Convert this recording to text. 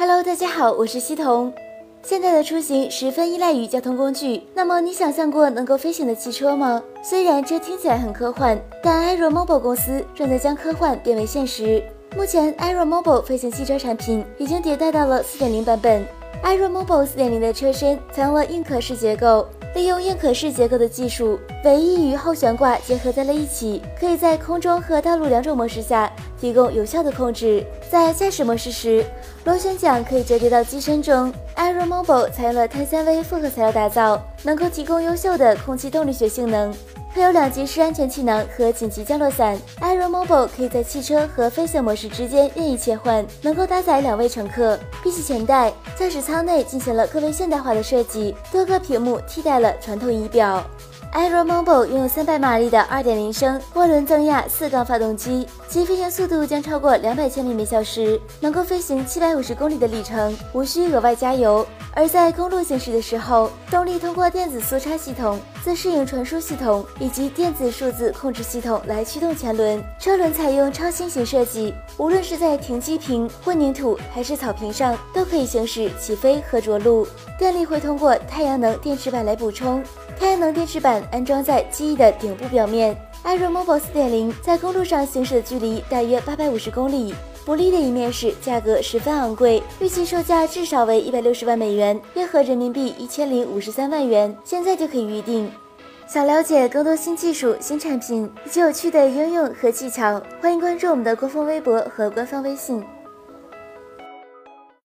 Hello，大家好，我是西彤。现在的出行十分依赖于交通工具，那么你想象过能够飞行的汽车吗？虽然这听起来很科幻，但 Aeromobile 公司正在将科幻变为现实。目前，Aeromobile 飞行汽车产品已经迭代到了4.0版本。Aeromobile 4.0的车身采用了硬可视结构。利用硬可视结构的技术，尾翼与后悬挂结合在了一起，可以在空中和道路两种模式下提供有效的控制。在驾驶模式时，螺旋桨可以折叠到机身中。Aeromobile 采用了碳纤维复合材料打造，能够提供优秀的空气动力学性能。配有两级式安全气囊和紧急降落伞，Aeromobile 可以在汽车和飞行模式之间任意切换，能够搭载两位乘客。比起前代，驾驶舱内进行了更为现代化的设计，多个屏幕替代了传统仪表。Aeromobile 拥有三百马力的2.0升涡轮增压四缸发动机，其飞行速度将超过两百千米每小时，能够飞行七百五十公里的里程，无需额外加油。而在公路行驶的时候，动力通过电子速差系统、自适应传输系统以及电子数字控制系统来驱动前轮。车轮采用超新型设计，无论是在停机坪、混凝土还是草坪上，都可以行驶起飞和着陆。电力会通过太阳能电池板来补充。太阳能电池板安装在机翼的顶部表面。Aeromobile 4.0在公路上行驶的距离大约八百五十公里。不利的一面是价格十分昂贵，预计售价至少为一百六十万美元，约合人民币一千零五十三万元。现在就可以预定。想了解更多新技术、新产品以及有趣的应用和技巧，欢迎关注我们的官方微博和官方微信。